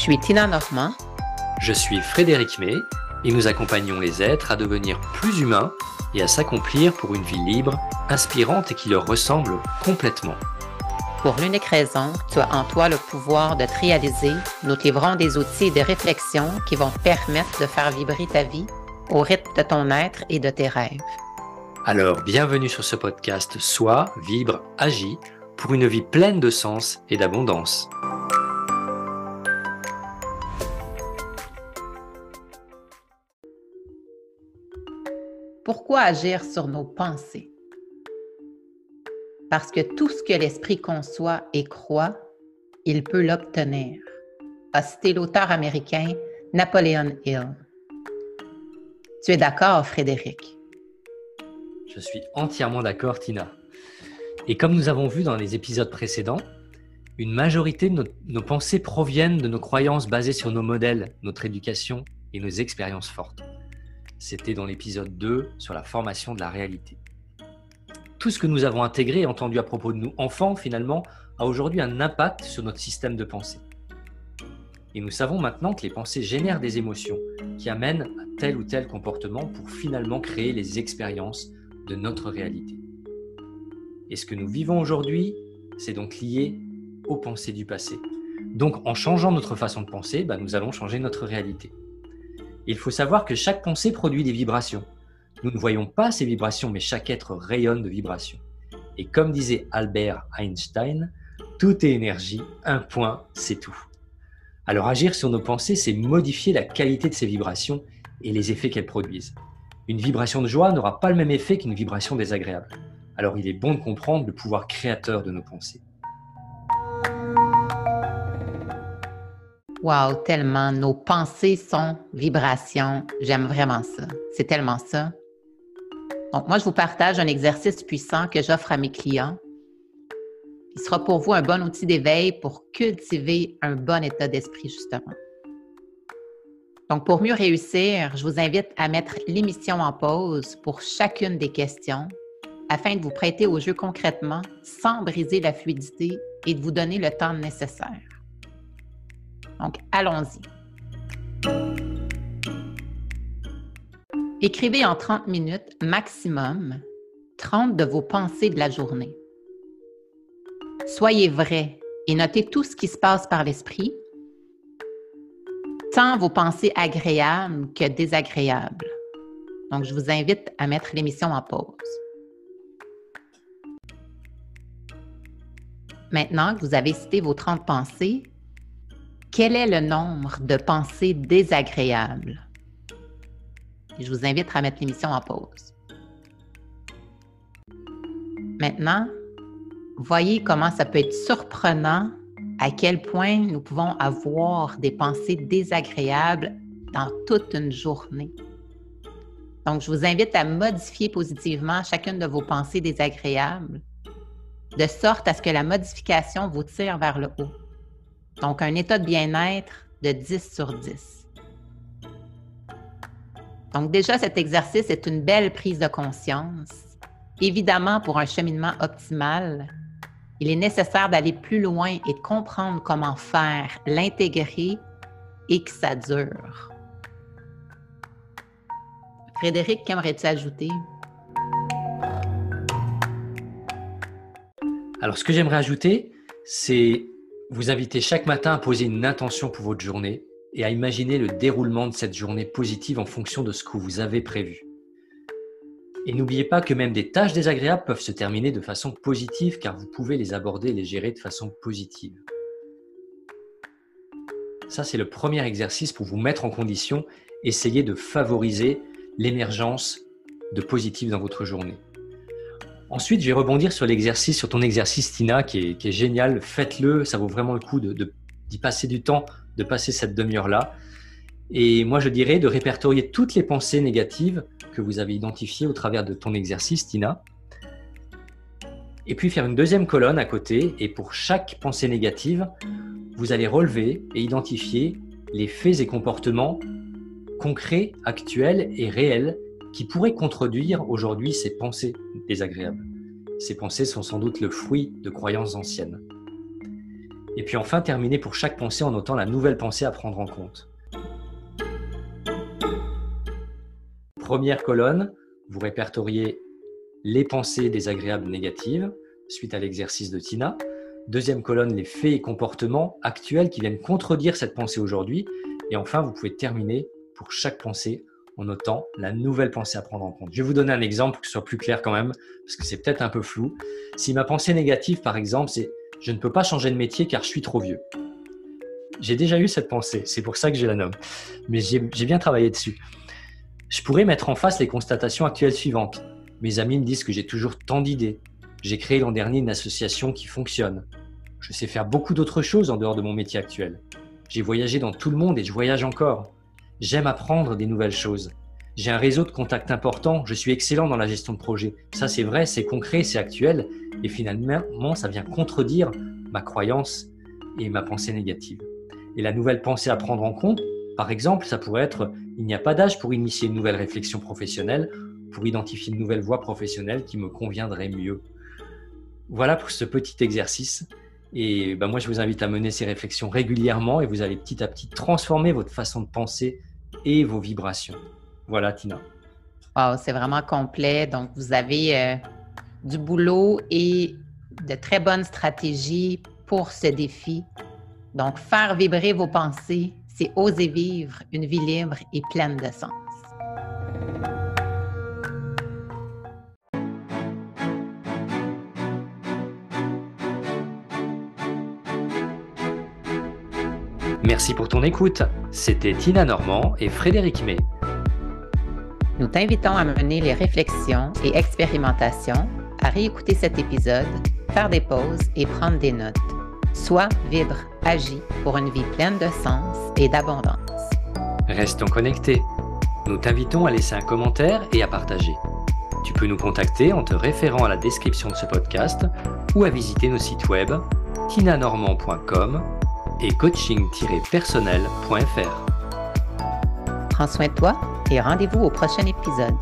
suis Tina Normand? Je suis Frédéric May et nous accompagnons les êtres à devenir plus humains et à s'accomplir pour une vie libre, inspirante et qui leur ressemble complètement. Pour l'unique raison, tu as en toi le pouvoir de te réaliser. Nous te livrons des outils et des réflexions qui vont te permettre de faire vibrer ta vie au rythme de ton être et de tes rêves. Alors, bienvenue sur ce podcast Sois, vibre, agis pour une vie pleine de sens et d'abondance. Pourquoi agir sur nos pensées? Parce que tout ce que l'esprit conçoit et croit, il peut l'obtenir, a cité l'auteur américain Napoleon Hill. Tu es d'accord, Frédéric? Je suis entièrement d'accord, Tina. Et comme nous avons vu dans les épisodes précédents, une majorité de nos, nos, pensées proviennent de nos croyances basées sur nos modèles, notre éducation et nos expériences fortes. C'était dans l'épisode 2 sur la formation de la réalité. Tout ce que nous avons intégré et entendu à propos de nous enfants, finalement, a aujourd'hui un impact sur notre système de pensée. Et nous savons maintenant que les pensées génèrent des émotions qui amènent à tel ou tel comportement pour finalement créer les expériences de notre réalité. Et ce que nous vivons aujourd'hui, c'est donc lié aux pensées du passé. Donc en changeant notre façon de penser, bah, nous allons changer notre réalité. Il faut savoir que chaque pensée produit des vibrations. Nous ne voyons pas ces vibrations, mais chaque être rayonne de vibrations. Et comme disait Albert Einstein, tout est énergie, un point, c'est tout. Alors agir sur nos pensées, c'est modifier la qualité de ces vibrations et les effets qu'elles produisent. Une vibration de joie n'aura pas le même effet qu'une vibration désagréable. Alors il est bon de comprendre le pouvoir créateur de nos pensées. Wow, tellement. Nos pensées sont vibrations. J'aime vraiment ça. C'est tellement ça. Donc, moi, je vous partage un exercice puissant que j'offre à mes clients. Il sera pour vous un bon outil d'éveil pour cultiver un bon état d'esprit, justement. Donc, pour mieux réussir, je vous invite à mettre l'émission en pause pour chacune des questions afin de vous prêter au jeu concrètement sans briser la fluidité et de vous donner le temps nécessaire. Donc, allons-y. Écrivez en 30 minutes maximum 30 de vos pensées de la journée. Soyez vrai et notez tout ce qui se passe par l'esprit, tant vos pensées agréables que désagréables. Donc, je vous invite à mettre l'émission en pause. Maintenant que vous avez cité vos 30 pensées, quel est le nombre de pensées désagréables? je vous invite à mettre l'émission en pause. Maintenant, voyez comment ça peut être surprenant à quel point nous pouvons avoir des pensées désagréables dans toute une journée. Donc, je vous invite à modifier positivement chacune de vos pensées désagréables, de sorte à ce que la modification vous tire vers le haut. Donc, un état de bien-être de 10 sur 10. Donc, déjà, cet exercice est une belle prise de conscience. Évidemment, pour un cheminement optimal, il est nécessaire d'aller plus loin et de comprendre comment faire, l'intégrer et que ça dure. Frédéric, qu'aimerais-tu ajouter? Alors, ce que j'aimerais ajouter, c'est vous inviter chaque matin à poser une intention pour votre journée et à imaginer le déroulement de cette journée positive en fonction de ce que vous avez prévu. Et n'oubliez pas que même des tâches désagréables peuvent se terminer de façon positive car vous pouvez les aborder et les gérer de façon positive. Ça, c'est le premier exercice pour vous mettre en condition, essayer de favoriser l'émergence de positif dans votre journée. Ensuite, je vais rebondir sur l'exercice, sur ton exercice, Tina, qui est, génial. Faites-le, ça vaut vraiment le coup d'y passer du temps, de passer cette demi-heure-là. Et moi, je dirais de répertorier toutes les pensées négatives que vous avez identifiées au travers de ton exercice, Tina. Et puis faire une deuxième colonne à côté. Et pour chaque pensée négative, vous allez relever et identifier les faits et comportements concrets, actuels et réels qui pourrait contredire aujourd'hui ces pensées désagréables. Ces pensées sont sans doute le fruit de croyances anciennes. Et puis enfin, terminer pour chaque pensée en notant la nouvelle pensée à prendre en compte. Première colonne, vous répertoriez les pensées désagréables négatives suite à l'exercice de Tina. Deuxième colonne, les faits et comportements actuels qui viennent contredire cette pensée aujourd'hui. Et enfin, vous pouvez terminer pour chaque pensée en notant la nouvelle pensée à prendre en compte. Je vais vous donner un exemple pour que ce soit plus clair quand même, parce que c'est peut-être un peu flou. Si ma pensée négative, par exemple, c'est je ne peux pas changer de métier car je suis trop vieux. J'ai déjà eu cette pensée, c'est pour ça que je la nomme. Mais j'ai bien travaillé dessus. Je pourrais mettre en face les constatations actuelles suivantes. Mes amis me disent que j'ai toujours tant d'idées. J'ai créé l'an dernier une association qui fonctionne. Je sais faire beaucoup d'autres choses en dehors de mon métier actuel. J'ai voyagé dans tout le monde et je voyage encore. J'aime apprendre des nouvelles choses. J'ai un réseau de contacts important, je suis excellent dans la gestion de projet. Ça c'est vrai, c'est concret, c'est actuel, et finalement ça vient contredire ma croyance et ma pensée négative. Et la nouvelle pensée à prendre en compte, par exemple, ça pourrait être il n'y a pas d'âge pour initier une nouvelle réflexion professionnelle, pour identifier une nouvelle voie professionnelle qui me conviendrait mieux. Voilà pour ce petit exercice. Et ben moi, je vous invite à mener ces réflexions régulièrement et vous allez petit à petit transformer votre façon de penser et vos vibrations. Voilà, Tina. Wow, c'est vraiment complet. Donc, vous avez euh, du boulot et de très bonnes stratégies pour ce défi. Donc, faire vibrer vos pensées, c'est oser vivre une vie libre et pleine de sens. Merci pour ton écoute. C'était Tina Normand et Frédéric May. Nous t'invitons à mener les réflexions et expérimentations, à réécouter cet épisode, faire des pauses et prendre des notes. Sois, vibre, agis pour une vie pleine de sens et d'abondance. Restons connectés. Nous t'invitons à laisser un commentaire et à partager. Tu peux nous contacter en te référant à la description de ce podcast ou à visiter nos sites web tinanormand.com et coaching-personnel.fr. Prends soin de toi et rendez-vous au prochain épisode.